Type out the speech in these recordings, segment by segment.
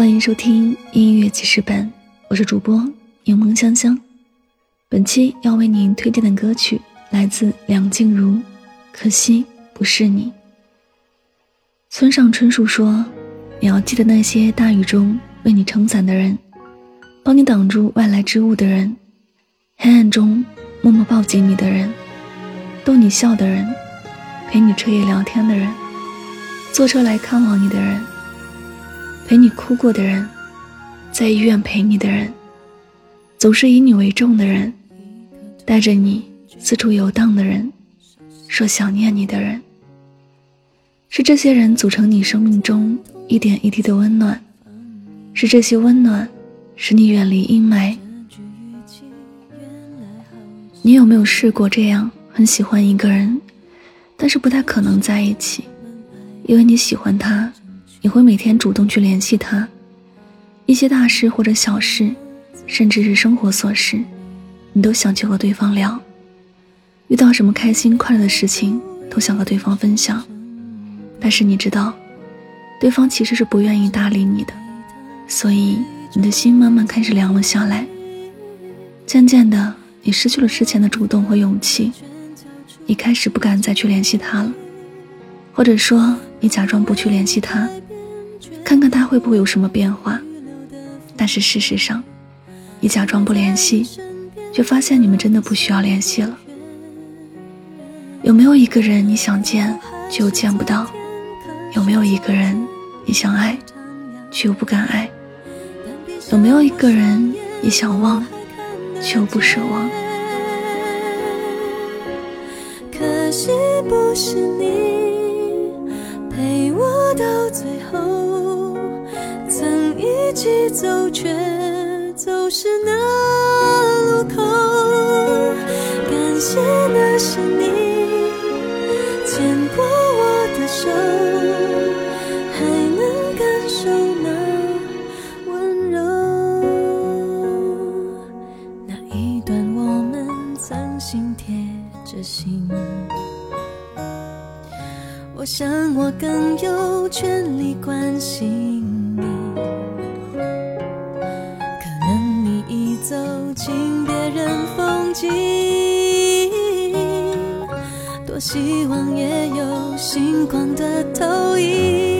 欢迎收听音乐记事本，我是主播柠檬香香。本期要为您推荐的歌曲来自梁静茹，《可惜不是你》。村上春树说：“你要记得那些大雨中为你撑伞的人，帮你挡住外来之物的人，黑暗中默默抱紧你的人，逗你笑的人，陪你彻夜聊天的人，坐车来看望你的人。”陪你哭过的人，在医院陪你的人，总是以你为重的人，带着你四处游荡的人，说想念你的人，是这些人组成你生命中一点一滴的温暖，是这些温暖使你远离阴霾。你有没有试过这样很喜欢一个人，但是不太可能在一起，因为你喜欢他。你会每天主动去联系他，一些大事或者小事，甚至是生活琐事，你都想去和对方聊。遇到什么开心快乐的事情，都想和对方分享。但是你知道，对方其实是不愿意搭理你的，所以你的心慢慢开始凉了下来。渐渐的，你失去了之前的主动和勇气，你开始不敢再去联系他了，或者说，你假装不去联系他。看看他会不会有什么变化，但是事实上，你假装不联系，却发现你们真的不需要联系了。有没有一个人你想见却又见不到？有没有一个人你想爱却又不敢爱？有没有一个人你想忘却又不舍忘？可惜不是你一起走，却走失那路口。感谢那是你牵过我的手，还能感受那温柔。那一段我们曾心贴着心，我想我更有权利关心你。进别人风景，多希望也有星光的投影。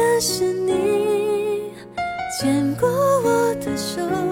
那是你牵过我的手。